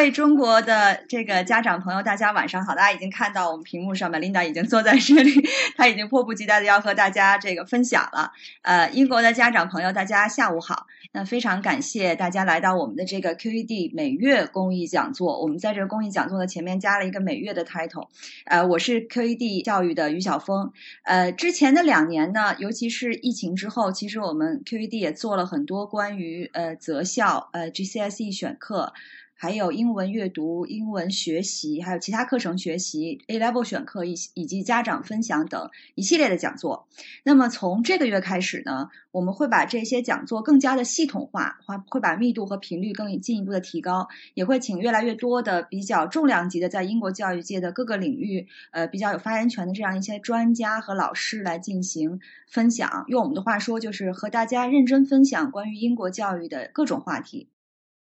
各位中国的这个家长朋友，大家晚上好！大家已经看到我们屏幕上面，Linda 已经坐在这里，她已经迫不及待的要和大家这个分享了。呃，英国的家长朋友，大家下午好。那非常感谢大家来到我们的这个 QED 每月公益讲座。我们在这个公益讲座的前面加了一个每月的 title。呃，我是 QED 教育的于晓峰。呃，之前的两年呢，尤其是疫情之后，其实我们 QED 也做了很多关于呃择校、呃 GCSE 选课。还有英文阅读、英文学习，还有其他课程学习、A Level 选课以以及家长分享等一系列的讲座。那么从这个月开始呢，我们会把这些讲座更加的系统化，会会把密度和频率更进一步的提高，也会请越来越多的比较重量级的在英国教育界的各个领域呃比较有发言权的这样一些专家和老师来进行分享。用我们的话说，就是和大家认真分享关于英国教育的各种话题。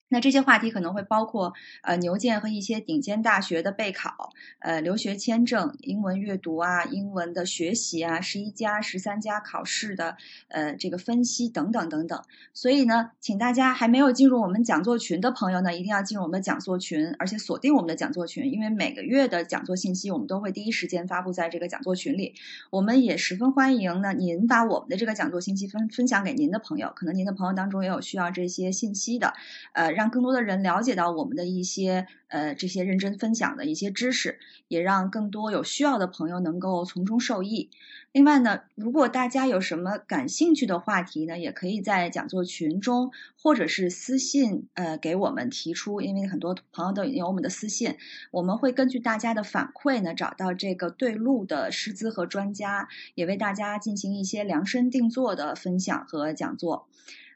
那这些话题可能会包括呃牛剑和一些顶尖大学的备考，呃留学签证、英文阅读啊、英文的学习啊、十一加、十三加考试的呃这个分析等等等等。所以呢，请大家还没有进入我们讲座群的朋友呢，一定要进入我们的讲座群，而且锁定我们的讲座群，因为每个月的讲座信息我们都会第一时间发布在这个讲座群里。我们也十分欢迎呢，您把我们的这个讲座信息分分享给您的朋友，可能您的朋友当中也有需要这些信息的，呃。让更多的人了解到我们的一些呃这些认真分享的一些知识，也让更多有需要的朋友能够从中受益。另外呢，如果大家有什么感兴趣的话题呢，也可以在讲座群中或者是私信呃给我们提出，因为很多朋友都已经有我们的私信，我们会根据大家的反馈呢，找到这个对路的师资和专家，也为大家进行一些量身定做的分享和讲座。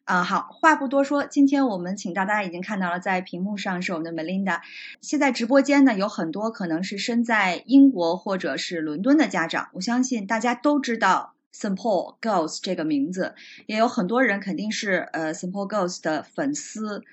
啊，好，话不多说，今天我们请到，大家已经看到了，在屏幕上是我们的 Melinda。现在直播间呢，有很多可能是身在英国或者是伦敦的家长，我相信大家都知道 Simple Girls 这个名字，也有很多人肯定是呃 Simple Girls 的粉丝。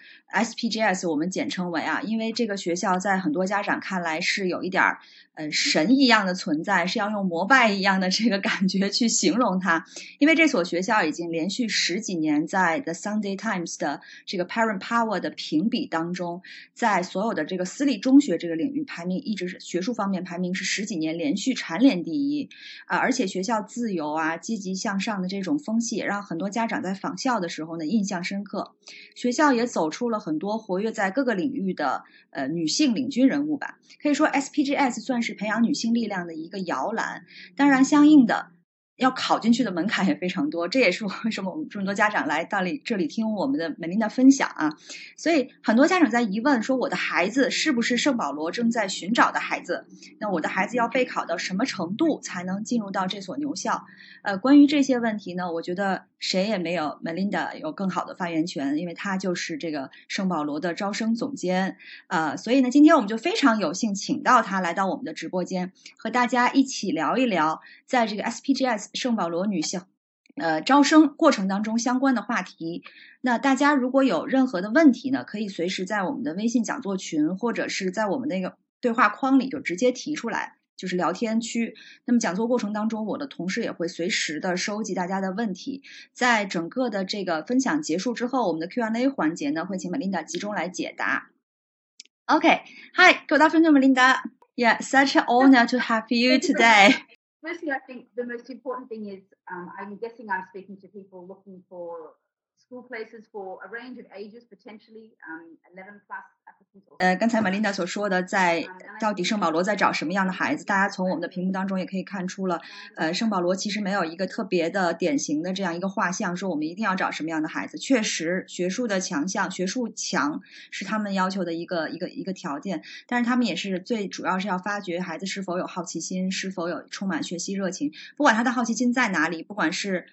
SPGS 我们简称为啊，因为这个学校在很多家长看来是有一点儿呃神一样的存在，是要用膜拜一样的这个感觉去形容它。因为这所学校已经连续十几年在 The Sunday Times 的这个 Parent Power 的评比当中，在所有的这个私立中学这个领域排名一直是学术方面排名是十几年连续蝉联第一啊，而且学校自由啊、积极向上的这种风气，让很多家长在访校的时候呢印象深刻。学校也走出了。很多活跃在各个领域的呃女性领军人物吧，可以说 SPGS 算是培养女性力量的一个摇篮。当然，相应的。要考进去的门槛也非常多，这也是为什么我们这么多家长来到里这里听我们的美琳的分享啊。所以很多家长在疑问说，我的孩子是不是圣保罗正在寻找的孩子？那我的孩子要备考到什么程度才能进入到这所牛校？呃，关于这些问题呢，我觉得谁也没有 Melinda 有更好的发言权，因为她就是这个圣保罗的招生总监啊。所以呢，今天我们就非常有幸请到她来到我们的直播间，和大家一起聊一聊，在这个 SPGS。圣保罗女校，呃，招生过程当中相关的话题。那大家如果有任何的问题呢，可以随时在我们的微信讲座群，或者是在我们那个对话框里就直接提出来，就是聊天区。那么讲座过程当中，我的同事也会随时的收集大家的问题。在整个的这个分享结束之后，我们的 Q&A 环节呢，会请 Melinda 集中来解答。OK，Hi，good afternoon，Melinda。Yeah，such an honor to have you today. Firstly, I think the most important thing is um, I'm guessing I'm speaking to people looking for school places for a range of ages, potentially um, 11 plus 呃，刚才玛琳达所说的，在到底圣保罗在找什么样的孩子？大家从我们的屏幕当中也可以看出了，呃，圣保罗其实没有一个特别的典型的这样一个画像，说我们一定要找什么样的孩子。确实，学术的强项，学术强是他们要求的一个一个一个条件，但是他们也是最主要是要发掘孩子是否有好奇心，是否有充满学习热情。不管他的好奇心在哪里，不管是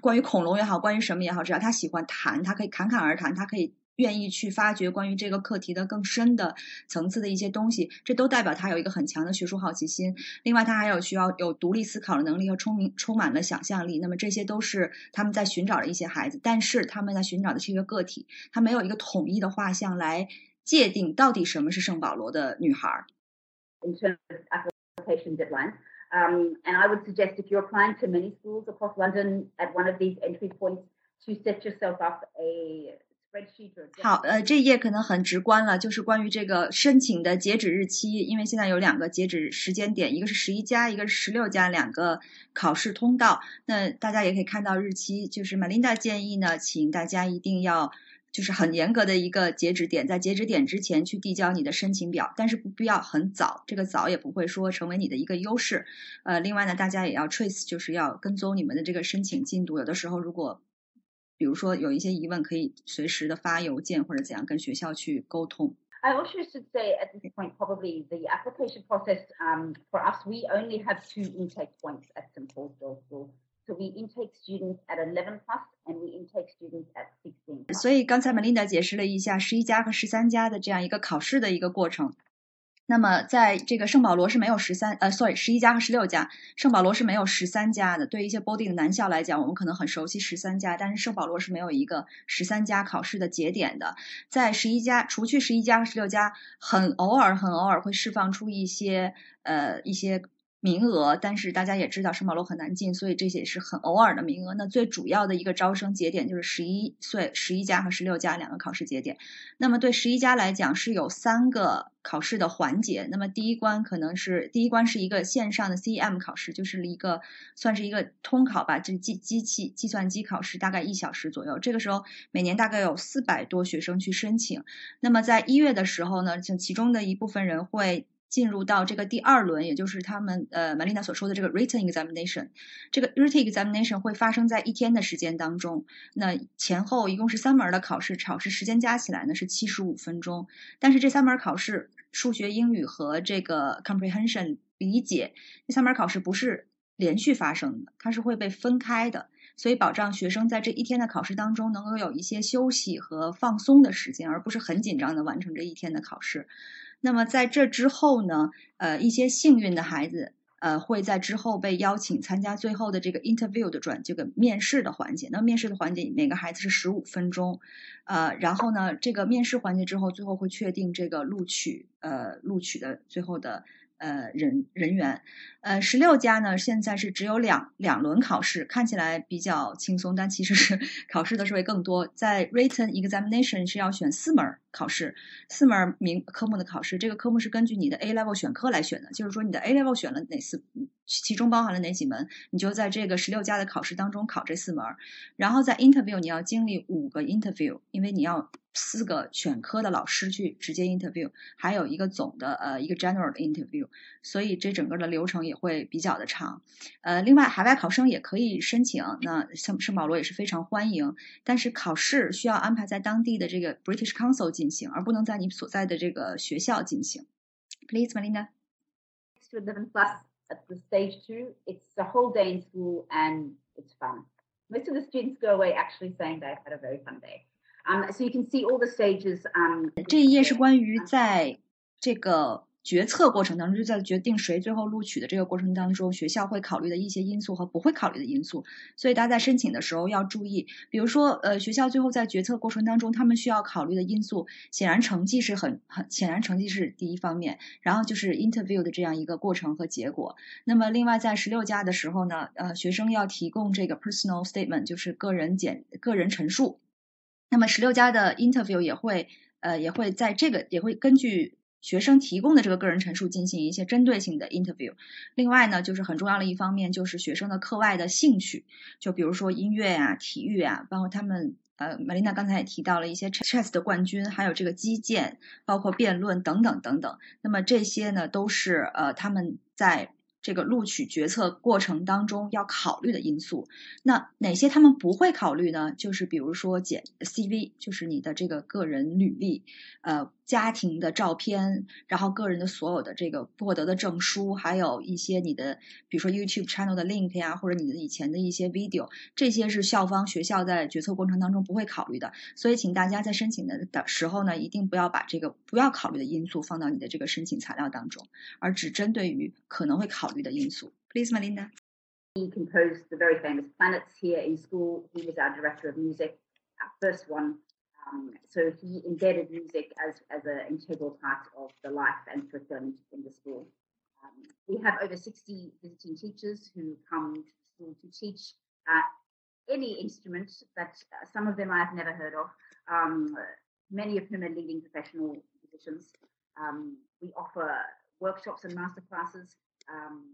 关于恐龙也好，关于什么也好，只要他喜欢谈，他可以侃侃而谈，他可以愿意去发掘关于这个课题的更深的层次的一些东西，这都代表他有一个很强的学术好奇心。另外，他还有需要有独立思考的能力和充明充满了想象力。那么这些都是他们在寻找的一些孩子，但是他们在寻找的是一个个体，他没有一个统一的画像来界定到底什么是圣保罗的女孩。In terms of application deadline, um, and I would suggest if you're applying to many schools across London at one of these entry points, to set yourself up a 好，呃，这一页可能很直观了，就是关于这个申请的截止日期，因为现在有两个截止时间点，一个是十一加，一个是十六加，两个考试通道。那大家也可以看到日期，就是 Melinda 建议呢，请大家一定要 就是很严格的一个截止点，在截止点之前去递交你的申请表，但是不必要很早，这个早也不会说成为你的一个优势。呃，另外呢，大家也要 trace，就是要跟踪你们的这个申请进度，有的时候如果比如说有一些疑问，可以随时的发邮件或者怎样跟学校去沟通。I also should say at this point, probably the application process um, for us, we only have two intake points at St Paul's Girls School. So we intake students at 11 plus and we intake students at 16. 所以刚才 Melinda 解释了一下十一家和十三家的这样一个考试的一个过程。那么，在这个圣保罗是没有十三呃，sorry，十一家和十六家，圣保罗是没有十三家的。对于一些 Body 的男校来讲，我们可能很熟悉十三家，但是圣保罗是没有一个十三家考试的节点的。在十一家，除去十一家和十六家，很偶尔、很偶尔会释放出一些呃一些。名额，但是大家也知道圣保罗很难进，所以这些是很偶尔的名额。那最主要的一个招生节点就是十一岁十一家和十六家两个考试节点。那么对十一家来讲是有三个考试的环节。那么第一关可能是第一关是一个线上的 CM 考试，就是一个算是一个通考吧，这机机器计算机考试，大概一小时左右。这个时候每年大概有四百多学生去申请。那么在一月的时候呢，就其中的一部分人会。进入到这个第二轮，也就是他们呃，Melina 所说的这个 written examination，这个 written examination 会发生在一天的时间当中。那前后一共是三门的考试，考试时间加起来呢是七十五分钟。但是这三门考试，数学、英语和这个 comprehension 理解，这三门考试不是连续发生的，它是会被分开的，所以保障学生在这一天的考试当中能够有一些休息和放松的时间，而不是很紧张的完成这一天的考试。那么在这之后呢，呃，一些幸运的孩子，呃，会在之后被邀请参加最后的这个 interview 的转这个面试的环节。那面试的环节每个孩子是十五分钟，呃，然后呢，这个面试环节之后，最后会确定这个录取，呃，录取的最后的。呃，人人员，呃，十六家呢，现在是只有两两轮考试，看起来比较轻松，但其实是考试的是会更多。在 written examination 是要选四门考试，四门名科目的考试，这个科目是根据你的 A level 选科来选的，就是说你的 A level 选了哪四，其中包含了哪几门，你就在这个十六家的考试当中考这四门。然后在 interview 你要经历五个 interview，因为你要。四个选科的老师去直接 interview，还有一个总的呃一个 general 的 interview，所以这整个的流程也会比较的长。呃，另外海外考生也可以申请，那圣圣保罗也是非常欢迎，但是考试需要安排在当地的这个 British Council 进行，而不能在你所在的这个学校进行。Please, melina at the stage two, it's a whole day in school and it's fun. Most of the students go away actually saying they've had a very fun day. Um, so you can see all the stages. Um, 这一页是关于在这个 决策过程当中，就在决定谁最后录取的这个过程当中，学校会考虑的一些因素和不会考虑的因素。所以大家在申请的时候要注意，比如说，呃，学校最后在决策过程当中，他们需要考虑的因素，显然成绩是很很显然成绩是第一方面，然后就是 interview 的这样一个过程和结果。那么另外在十六家的时候呢，呃，学生要提供这个 personal statement，就是个人简个人陈述。那么十六家的 interview 也会呃也会在这个也会根据学生提供的这个个人陈述进行一些针对性的 interview。另外呢，就是很重要的一方面就是学生的课外的兴趣，就比如说音乐啊、体育啊，包括他们呃，Melina 刚才也提到了一些 chess 的冠军，还有这个击剑，包括辩论等等等等。那么这些呢，都是呃他们在。这个录取决策过程当中要考虑的因素，那哪些他们不会考虑呢？就是比如说简 CV，就是你的这个个人履历，呃，家庭的照片，然后个人的所有的这个获得的证书，还有一些你的，比如说 YouTube channel 的 link 呀，或者你的以前的一些 video，这些是校方学校在决策过程当中不会考虑的。所以，请大家在申请的的时候呢，一定不要把这个不要考虑的因素放到你的这个申请材料当中，而只针对于可能会考虑的因素。Please, Melinda. He composed the very famous Planets here in school. He was our director of music, our first one. Um, so he embedded music as, as an integral part of the life and curriculum in the school. Um, we have over 60 visiting teachers who come to school to teach uh, any instrument that uh, some of them I have never heard of, um, many of whom are leading professional musicians. Um, we offer workshops and masterclasses um,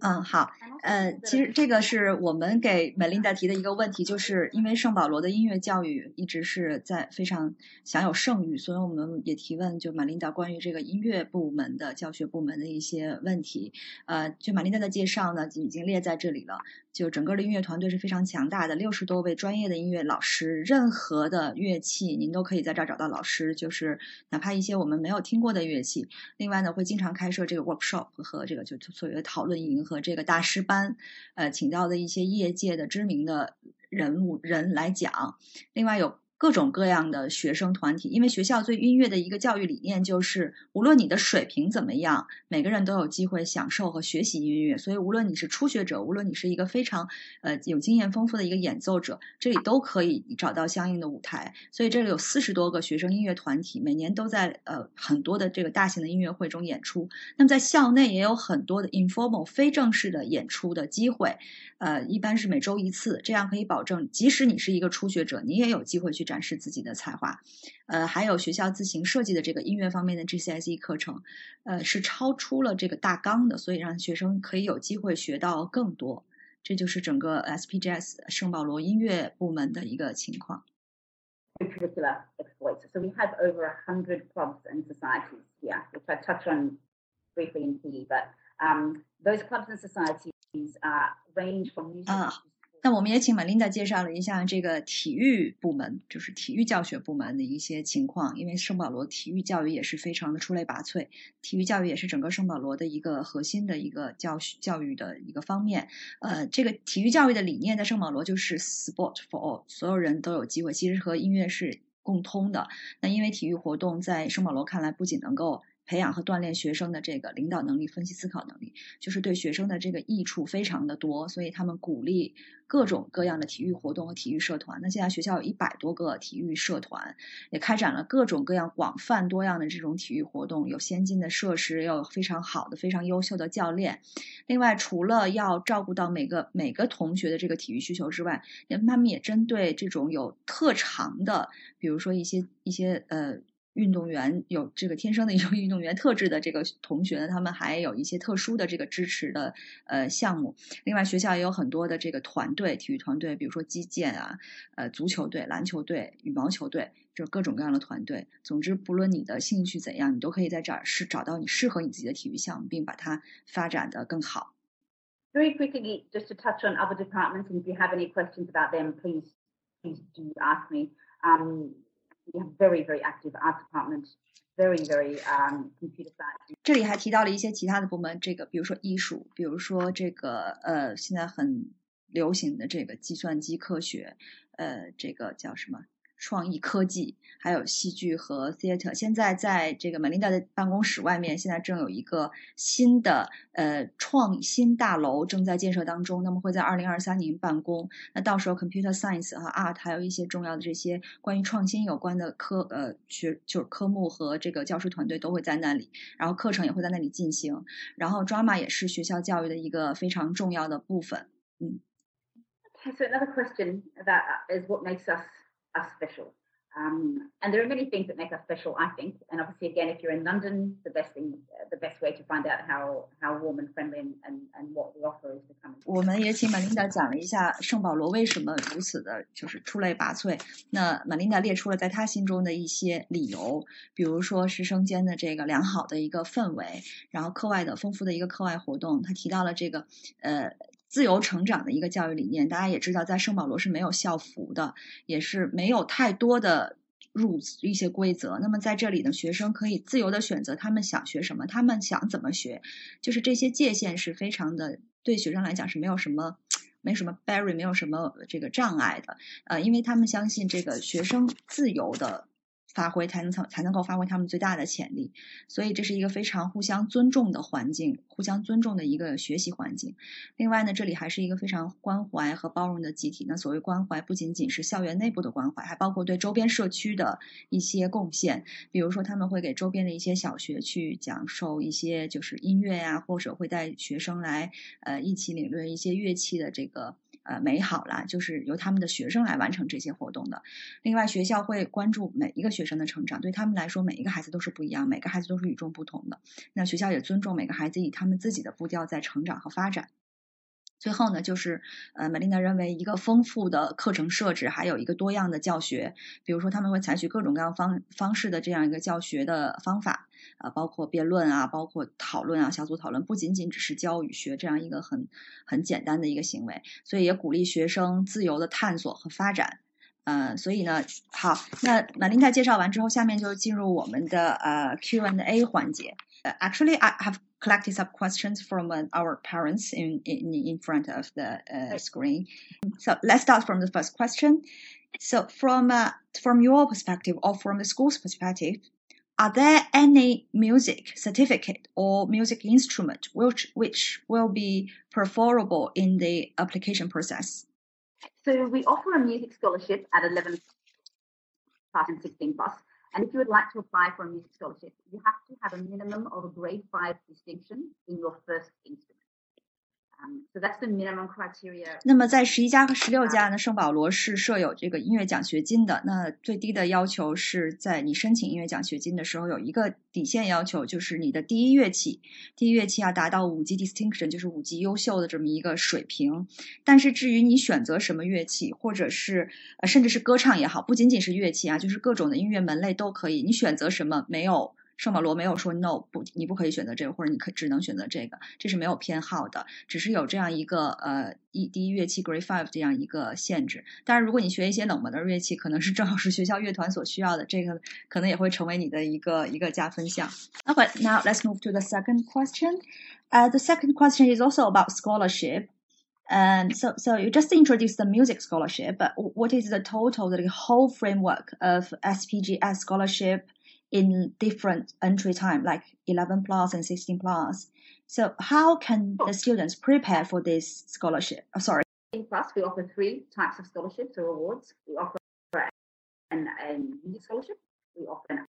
嗯，好，呃，其实这个是我们给 Melinda 提的一个问题，就是因为圣保罗的音乐教育一直是在非常享有盛誉，所以我们也提问就 Melinda 关于这个音乐部门的教学部门的一些问题。呃，就 Melinda 的介绍呢，已经列在这里了。就整个的音乐团队是非常强大的，六十多位专业的音乐老师，任何的乐器您都可以在这儿找到老师，就是哪怕一些我们没有听过的乐器。另外呢，会经常开设这个 workshop 和这个就所谓的讨论营和这个大师班，呃，请到的一些业界的知名的人物人来讲。另外有。各种各样的学生团体，因为学校对音乐的一个教育理念就是，无论你的水平怎么样，每个人都有机会享受和学习音乐。所以，无论你是初学者，无论你是一个非常呃有经验丰富的一个演奏者，这里都可以找到相应的舞台。所以，这里有四十多个学生音乐团体，每年都在呃很多的这个大型的音乐会中演出。那么，在校内也有很多的 informal 非正式的演出的机会。呃，一般是每周一次，这样可以保证，即使你是一个初学者，你也有机会去展示自己的才华。呃，还有学校自行设计的这个音乐方面的 GCSE 课程，呃，是超出了这个大纲的，所以让学生可以有机会学到更多。这就是整个 SPGS 圣保罗音乐部门的一个情况。Curricular exploits. So we have over a hundred clubs and societies here, which I touch on briefly in PE, but um, those clubs and societies. 啊，那我们也请 Melinda 介绍了一下这个体育部门，就是体育教学部门的一些情况。因为圣保罗体育教育也是非常的出类拔萃，体育教育也是整个圣保罗的一个核心的一个教学教育的一个方面。呃，这个体育教育的理念在圣保罗就是 Sport for all，所有人都有机会，其实和音乐是共通的。那因为体育活动在圣保罗看来不仅能够培养和锻炼学生的这个领导能力、分析思考能力，就是对学生的这个益处非常的多，所以他们鼓励各种各样的体育活动和体育社团。那现在学校有一百多个体育社团，也开展了各种各样广泛多样的这种体育活动，有先进的设施，又有非常好的、非常优秀的教练。另外，除了要照顾到每个每个同学的这个体育需求之外，他们也针对这种有特长的，比如说一些一些呃。运动员有这个天生的一种运动员特质的这个同学呢，他们还有一些特殊的这个支持的呃项目。另外，学校也有很多的这个团队，体育团队，比如说击剑啊，呃，足球队、篮球队、羽毛球队，就各种各样的团队。总之，不论你的兴趣怎样，你都可以在这儿是找到你适合你自己的体育项目，并把它发展的更好。Very quickly, just to touch on other departments, and if you have any questions about them, please please do ask me. Um. We have very very active art department, very very um computer science. 这里还提到了一些其他的部门，这个比如说艺术，比如说这个呃现在很流行的这个计算机科学，呃这个叫什么？创意科技，还有戏剧和 theater。现在在这个 Melinda 的办公室外面，现在正有一个新的呃创新大楼正在建设当中。那么会在二零二三年办公。那到时候 computer science 和 art 还有一些重要的这些关于创新有关的科呃学就是科目和这个教师团队都会在那里，然后课程也会在那里进行。然后 drama 也是学校教育的一个非常重要的部分。嗯。So another question that is what makes us us special. Um, and there are many things that make us special, I think. And obviously, again, if you're in London, the best thing, uh, the best way to find out how how warm and friendly and, and, and what the offer is to come. 我们也请 Melinda 讲了一下圣保罗为什么如此的，就是出类拔萃。那 Melinda 列出了在她心中的一些理由，比如说师生间的这个良好的一个氛围，然后课外的丰富的一个课外活动。她提到了这个呃 自由成长的一个教育理念，大家也知道，在圣保罗是没有校服的，也是没有太多的 rules 一些规则。那么在这里呢，学生可以自由的选择他们想学什么，他们想怎么学，就是这些界限是非常的对学生来讲是没有什么没什么 barrier，没有什么这个障碍的。呃，因为他们相信这个学生自由的。发挥才能才才能够发挥他们最大的潜力，所以这是一个非常互相尊重的环境，互相尊重的一个学习环境。另外呢，这里还是一个非常关怀和包容的集体。那所谓关怀，不仅仅是校园内部的关怀，还包括对周边社区的一些贡献。比如说，他们会给周边的一些小学去讲授一些就是音乐呀，或者会带学生来呃一起领略一些乐器的这个。呃，美好啦，就是由他们的学生来完成这些活动的。另外，学校会关注每一个学生的成长，对他们来说，每一个孩子都是不一样，每个孩子都是与众不同的。那学校也尊重每个孩子以他们自己的步调在成长和发展。最后呢，就是呃，玛丽娜认为一个丰富的课程设置，还有一个多样的教学，比如说他们会采取各种各样方方式的这样一个教学的方法。啊，包括辩论啊，包括讨论啊，小组讨论，不仅仅只是教与学这样一个很很简单的一个行为，所以也鼓励学生自由的探索和发展。嗯，所以呢，好，那马琳达介绍完之后，下面就进入我们的呃 Q and A 环节。Actually, I have collected some questions from our parents in in in front of the uh, screen. So let's start from the first question. So from uh, from your perspective or from the school's perspective, are there any music certificate or music instrument which which will be preferable in the application process? So we offer a music scholarship at 11 plus and 16 plus. And if you would like to apply for a music scholarship, you have to have a minimum of a grade five distinction in your first instrument. 那么在十一家和十六家呢，圣保罗是设有这个音乐奖学金的。那最低的要求是在你申请音乐奖学金的时候有一个底线要求，就是你的第一乐器，第一乐器要达到五级 distinction，就是五级优秀的这么一个水平。但是至于你选择什么乐器，或者是呃甚至是歌唱也好，不仅仅是乐器啊，就是各种的音乐门类都可以，你选择什么没有。圣保罗没有说 no 不，你不可以选择这个，或者你可只能选择这个，这是没有偏好的，只是有这样一个呃一第一乐器 grade five 这样一个限制。当然，如果你学一些冷门的乐器，可能是正好是学校乐团所需要的，这个可能也会成为你的一个一个加分项。Okay, now let's move to the second question. Uh, the second question is also about scholarship. And so, so you just introduced the music scholarship, but what is the total, the whole framework of SPGS scholarship In different entry time, like 11 plus and 16 plus. So how can the oh. students prepare for this scholarship? Oh, sorry. In plus, we offer three types of scholarships or awards. We offer an, an scholarship. We offer an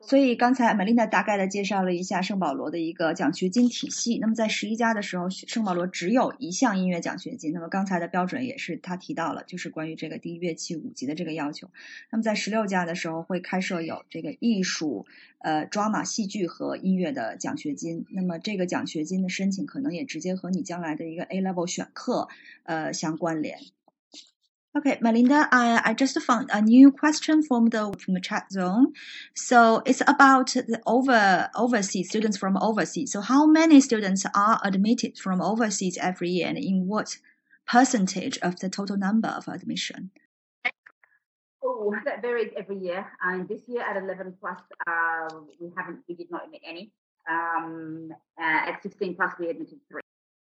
所以刚才 Melina 大概的介绍了一下圣保罗的一个奖学金体系。那么在十一家的时候，圣保罗只有一项音乐奖学金。那么刚才的标准也是他提到了，就是关于这个第一乐器五级的这个要求。那么在十六家的时候会开设有这个艺术、呃，drama 戏剧和音乐的奖学金。那么这个奖学金的申请可能也直接和你将来的一个 A level 选课呃相关联。Okay, Melinda, I, I just found a new question from the from the chat zone. So it's about the over overseas students from overseas. So how many students are admitted from overseas every year, and in what percentage of the total number of admission? Oh, that varies every year. And this year at 11 plus, uh, we haven't, we did not admit any. Um, uh, at 16 plus, we admitted three.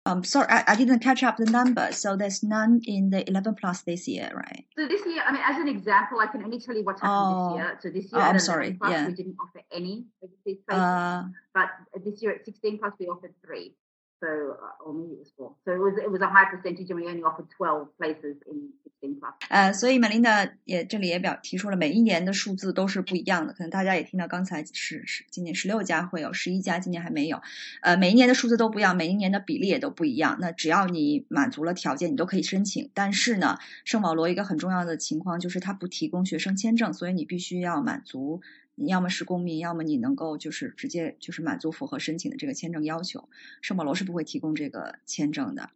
Um, sorry, I, I didn't catch up the number. So there's none in the 11 plus this year, right? So this year, I mean, as an example, I can only tell you what happened oh. this year. So this year, oh, I'm sorry, plus, yeah. we didn't offer any overseas places, uh, but this year at 16 plus, we offered three. So, uh, or maybe it was four. So it was it was a high percentage, and we only offered 12 places in 呃，所以玛琳达也这里也表提出了，每一年的数字都是不一样的。可能大家也听到，刚才是是今年十六家会有，十一家今年还没有。呃，每一年的数字都不一样，每一年的比例也都不一样。那只要你满足了条件，你都可以申请。但是呢，圣保罗一个很重要的情况就是它不提供学生签证，所以你必须要满足。你要么是公民，要么你能够就是直接就是满足符合申请的这个签证要求。圣保罗是不会提供这个签证的。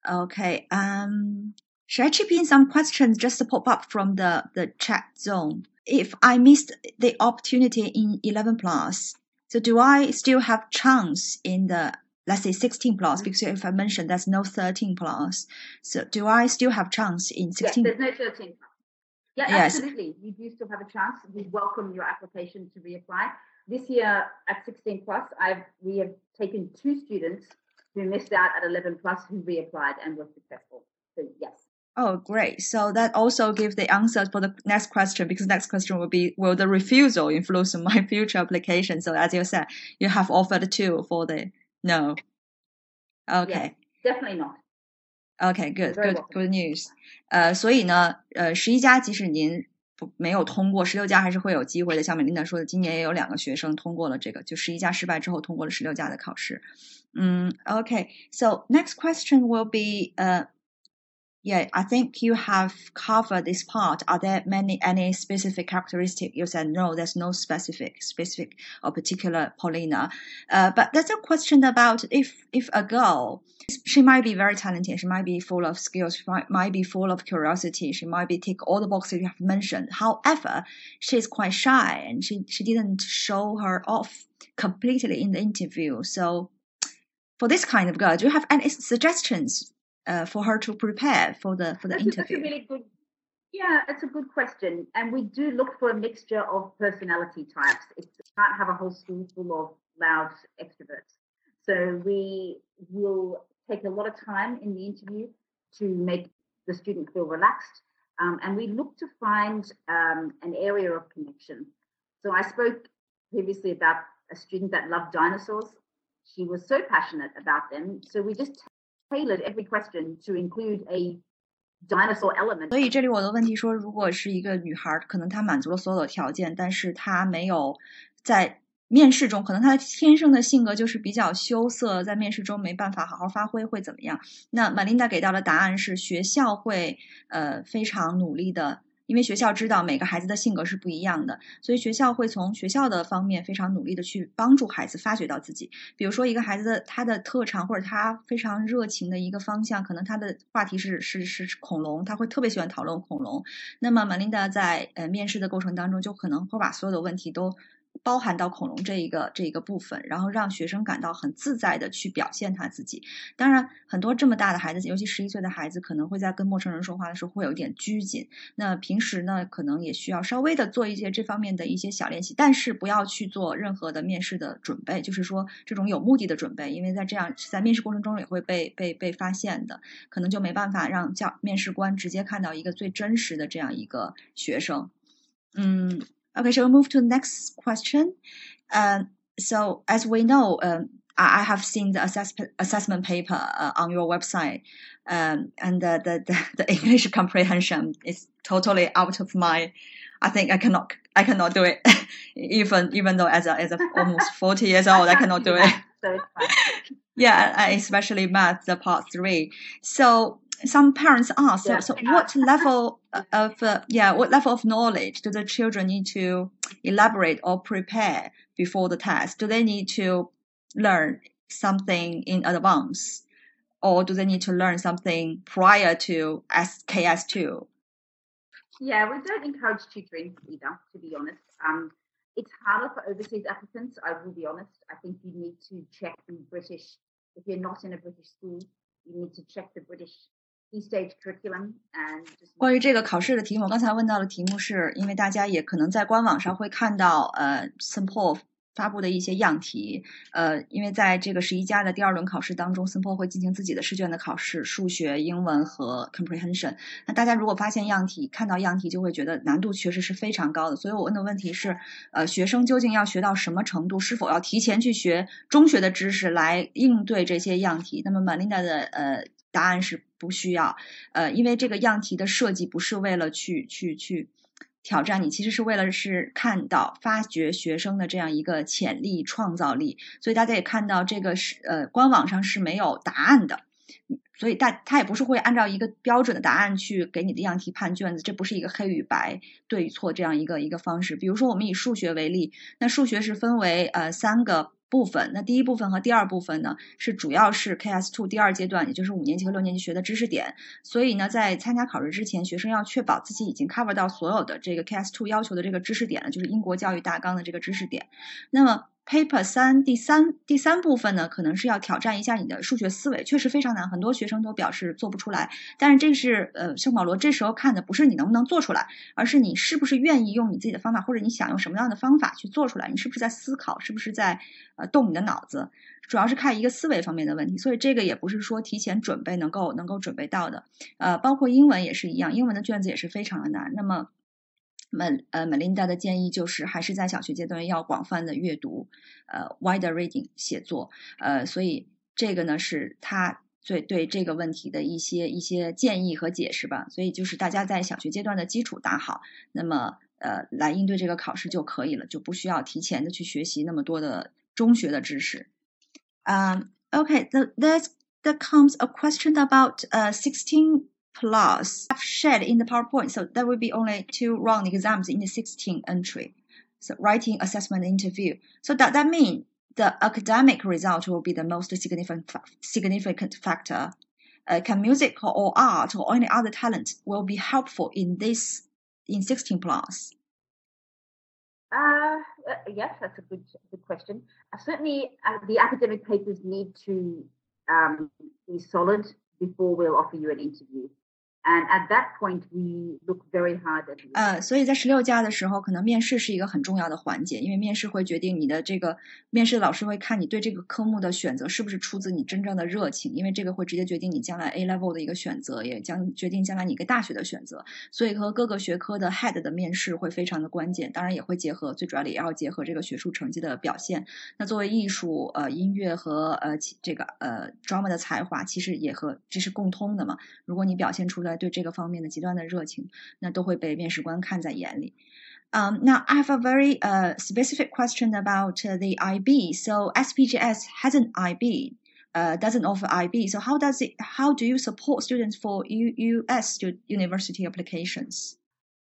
OK，嗯 should I chip in some questions just to pop up from the the chat zone? If I missed the opportunity in 11 plus, so do I still have chance in the let's say 16 plus? Because if I mentioned there's no 13 plus, so do I still have chance in 16? Yes, there's no 13 plus. Yeah, Yes. absolutely. You do still have a chance. We welcome your application to reapply. This year at 16 plus, I've we have taken two students who missed out at 11 plus who reapplied and were successful. So yes. Oh, great. So that also gives the answer for the next question because next question will be, will the refusal influence my future application? So as you said, you have offered two for the no. Okay. Definitely not. Okay, good, Very good, welcome. good news. 呃，所以呢，呃，十一家即使您不没有通过，十六家还是会有机会的。像美琳达说的，今年也有两个学生通过了这个，就十一家失败之后通过了十六家的考试。嗯，OK，so next question will be, uh, yeah, I think you have covered this part. Are there many any specific characteristic? You said no, there's no specific, specific or particular Paulina. Uh, but there's a question about if if a girl she might be very talented. She might be full of skills. She might, might be full of curiosity. She might be tick all the boxes you have mentioned. However, she's quite shy and she, she didn't show her off completely in the interview. So for this kind of girl, do you have any suggestions uh, for her to prepare for the for the That's that's a interview? really good. Yeah, it's a good question, and we do look for a mixture of personality types. It's we can't have a whole school full of loud extroverts. So we will take a lot of time in the interview to make the student feel relaxed, um, and we look to find um, an area of connection. So I spoke previously about a student that loved dinosaurs. She was so passionate about them, so we just tailored every question to include a dinosaur element. 所以这里我的问题说，如果是一个女孩儿，可能她满足了所有的条件，但是她没有在面试中，可能她天生的性格就是比较羞涩，在面试中没办法好好发挥，会怎么样？那玛琳达给到的答案是，学校会呃非常努力的。因为学校知道每个孩子的性格是不一样的，所以学校会从学校的方面非常努力的去帮助孩子发掘到自己。比如说，一个孩子的他的特长或者他非常热情的一个方向，可能他的话题是是是恐龙，他会特别喜欢讨论恐龙。那么玛琳达在呃面试的过程当中，就可能会把所有的问题都包含到恐龙这一个这一个部分，然后让学生感到很自在的去表现他自己。当然，很多这么大的孩子，尤其十一岁的孩子，可能会在跟陌生人说话的时候会有点拘谨。那平时呢，可能也需要稍微的做一些这方面的一些小练习，但是不要去做任何的面试的准备，就是说这种有目的的准备，因为在这样在面试过程中也会被被被发现的，可能就没办法让教面试官直接看到一个最真实的这样一个学生。嗯，Okay, shall we move to the next question? Um, so as we know, um, I I have seen the assessment assessment paper uh, on your website, um, and the, the the the English comprehension is totally out of my. I think I cannot I cannot do it, even even though as a as a almost forty years old I cannot do it. So it's fine. Yeah, especially math, the part three. So some parents ask, so, Yeah. so what level of uh, yeah, what level of knowledge do the children need to elaborate or prepare before the test? Do they need to learn something in advance, or do they need to learn something prior to SKS two? Yeah, we don't encourage tutoring either, to be honest. Um, it's harder for overseas applicants, I will be honest. I think you need to check the British, if you're not in a British school, you need to check the British key stage curriculum and 关于这个考试的题目，我刚才问到的题目是因为大家也可能在官网上会看到，呃 s i m p o 发布的一些样题，呃，因为在这个十一家的第二轮考试当中 s i m p o 会进行自己的试卷的考试，数学、英文和 comprehension。那大家如果发现样题，看到样题就会觉得难度确实是非常高的。所以我问的问题是，呃，学生究竟要学到什么程度？是否要提前去学中学的知识来应对这些样题？那么 Melinda 的呃答案是不需要，呃，因为这个样题的设计不是为了去去去挑战你，其实是为了是看到发掘学生的这样一个潜力创造力，所以大家也看到这个是呃官网上是没有答案的。所以大他也不是会按照一个标准的答案去给你的样题判卷子，这不是一个黑与白对与错这样一个一个方式。比如说我们以数学为例，那数学是分为呃三个部分，那第一部分和第二部分呢是主要是 KS two 第二阶段，也就是五年级和六年级学的知识点。所以呢，在参加考试之前，学生要确保自己已经 cover 到所有的这个 KS two 要求的这个知识点了，就是英国教育大纲的这个知识点。那么 Paper 三第三第三部分呢，可能是要挑战一下你的数学思维，确实非常难，很多学生都表示做不出来。但是这是呃，圣保罗这时候看的不是你能不能做出来，而是你是不是愿意用你自己的方法，或者你想用什么样的方法去做出来，你是不是在思考，是不是在呃动你的脑子，主要是看一个思维方面的问题。所以这个也不是说提前准备能够能够准备到的。呃，包括英文也是一样，英文的卷子也是非常的难。那么。美呃，Melinda 的建议就是还是在小学阶段要广泛的阅读，呃，wider reading 写作，呃，所以这个呢是他最对这个问题的一些一些建议和解释吧。所以就是大家在小学阶段的基础打好，那么呃来应对这个考试就可以了，就不需要提前的去学习那么多的中学的知识。嗯，OK，the there's there comes a question about uh sixteen. Plus I've shared in the PowerPoint. So there will be only two round exams in the 16 entry. So writing, assessment, interview. So that, that mean the academic result will be the most significant, significant factor. Uh, can music or art or any other talent will be helpful in this in 16 plus? Uh, uh, yes, that's a good good question. Uh, certainly, uh, the academic papers need to um, be solid before we'll offer you an interview. And at that point, we look very hard at. 呃，所以在十六加的时候，可能面试是一个很重要的环节，因为面试会决定你的这个面试老师会看你对这个科目的选择是不是出自你真正的热情，因为这个会直接决定你将来 A level 的一个选择，也将决定将来你一个大学的选择。所以和各个学科的 head 的面试会非常的关键，当然也会结合，最主要的也要结合这个学术成绩的表现。那作为艺术、呃音乐和呃这个呃 drama 的才华，其实也和这是共通的嘛。如果你表现出来。对这个方面的极端的热情，那都会被面试官看在眼里。Um, now I have a very uh, specific question about uh, the IB. So SPGS has an IB, uh, doesn't offer IB. So how does it? How do you support students for U, US university applications?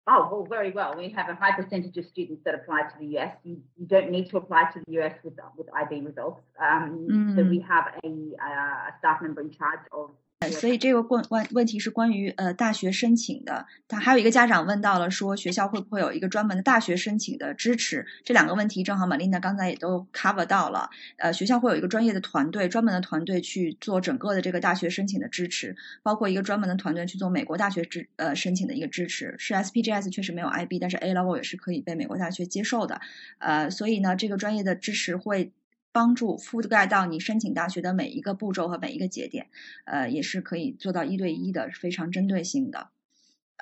Oh, well, very well. We have a high percentage of students that apply to the US. You, you don't need to apply to the US with with IB results. Um, mm. So we have a, uh, a staff member in charge of 所以这个问问问题是关于呃大学申请的，他还有一个家长问到了说学校会不会有一个专门的大学申请的支持？这两个问题正好玛丽娜刚才也都 cover 到了。呃，学校会有一个专业的团队，专门的团队去做整个的这个大学申请的支持，包括一个专门的团队去做美国大学支呃申请的一个支持。是 SPGS 确实没有 IB，但是 A level 也是可以被美国大学接受的。呃，所以呢，这个专业的支持会。帮助覆盖到你申请大学的每一个步骤和每一个节点，呃，也是可以做到一对一的，非常针对性的。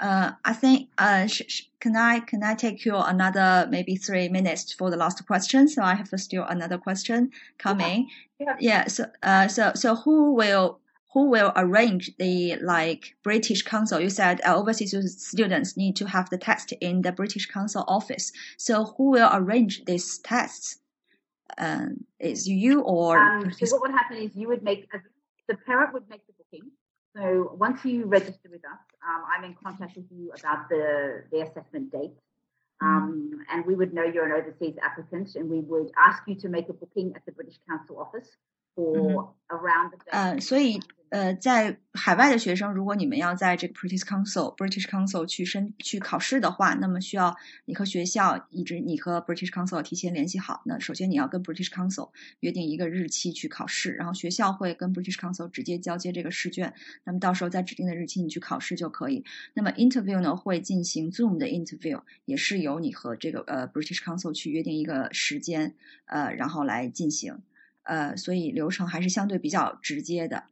Uh, I think uh, can I can I take you another maybe three minutes for the last question? So I have still another question coming. Yeah. yeah so uh, so so who will who will arrange the like British Council? You said uh, overseas students need to have the test in the British Council office. So who will arrange these tests? Um, is you or um, so what would happen is you would make a, the parent would make the booking so once you register with us um, i'm in contact with you about the the assessment date mm-hmm. um, and we would know you're an overseas applicant and we would ask you to make a booking at the british council office for mm-hmm. around the uh, 所以呃，在海外的学生，如果你们要在这个 British Council British Council 去申去考试的话，那么需要你和学校一直你和 British Council 提前联系好。那首先你要跟 British Council 约定一个日期去考试，然后学校会跟 British Council 直接交接这个试卷。那么到时候在指定的日期你去考试就可以。那么 interview 呢会进行 Zoom 的 interview，也是由你和这个呃 British Council 去约定一个时间，呃，然后来进行。呃，所以流程还是相对比较直接的。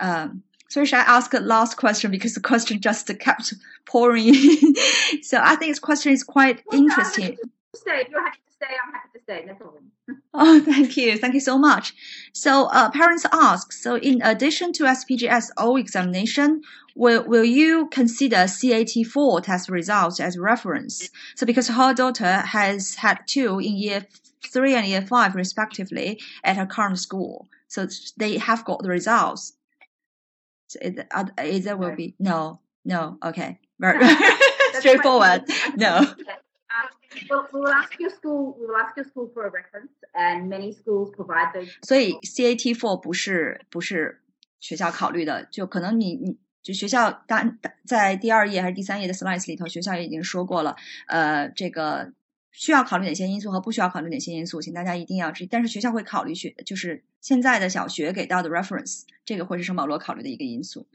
Um, so should I ask a last question because the question just kept pouring so I think this question is quite well, interesting. Stay. If you're happy to stay, I'm happy to stay. No problem. oh, thank you. Thank you so much. So uh, parents ask, so in addition to SPGS O examination, will, will you consider CAT4 test results as reference? So because her daughter has had two in year three and year five respectively at her current school. So they have got the results. So it, uh, either will be no, no, okay, very straightforward. No. Um, well, we will ask your school. We will ask your school for a reference, and many schools provide those. 所以 CAT four 不是不是学校考虑的，就可能你你就学校单在第二页还是第三页的 slides 里头，学校已经说过了。呃，这个 需要考虑哪些因素和不需要考虑哪些因素，请大家一定要注意。但是学校会考虑学，就是现在的小学给到的 reference，这个会是圣保罗考虑的一个因素。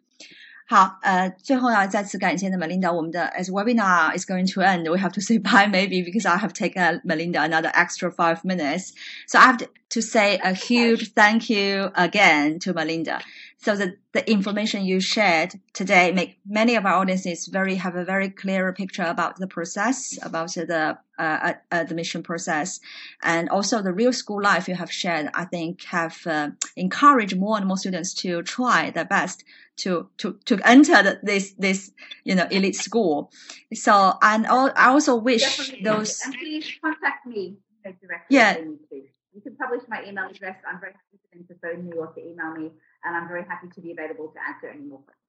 好，呃，最后要再次感谢的 Melinda，我们的 as webinar is going to end, we have to say bye maybe because I have taken Melinda another extra five minutes. So I have to say a huge thank you again to Melinda. So the, the information you shared today make many of our audiences very have a very clear picture about the process, about the uh, admission process, and also the real school life you have shared. I think have uh, encouraged more and more students to try their best to to to enter the, this this you know elite school. So and all, I also wish Definitely. those. And please contact me directly. Yeah. You can publish my email address. I'm very happy for them to phone me or to email me, and I'm very happy to be available to answer any more questions.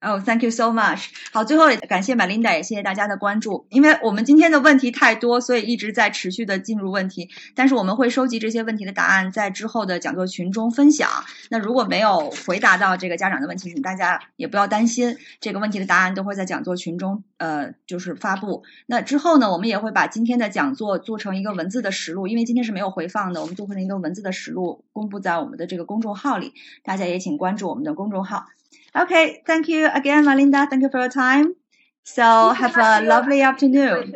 哦、，Thank you so much。好，最后也感谢 Melinda，也谢谢大家的关注。因为我们今天的问题太多，所以一直在持续的进入问题。但是我们会收集这些问题的答案，在之后的讲座群中分享。那如果没有回答到这个家长的问题，请大家也不要担心，这个问题的答案都会在讲座群中呃就是发布。那之后呢，我们也会把今天的讲座做成一个文字的实录，因为今天是没有回放的，我们做成一个文字的实录，公布在我们的这个公众号里。大家也请关注我们的公众号。Okay, thank you again, Melinda. Thank you for your time. So have a lovely afternoon.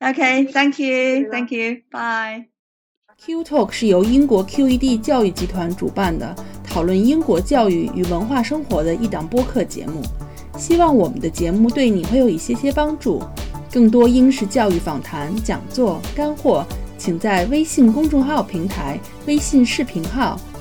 Okay, thank you, thank you. Bye. Q Talk 是由英国 QED 教育集团主办的，讨论英国教育与文化生活的一档播客节目。希望我们的节目对你会有一些些帮助。更多英式教育访谈、讲座、干货，请在微信公众号平台、微信视频号、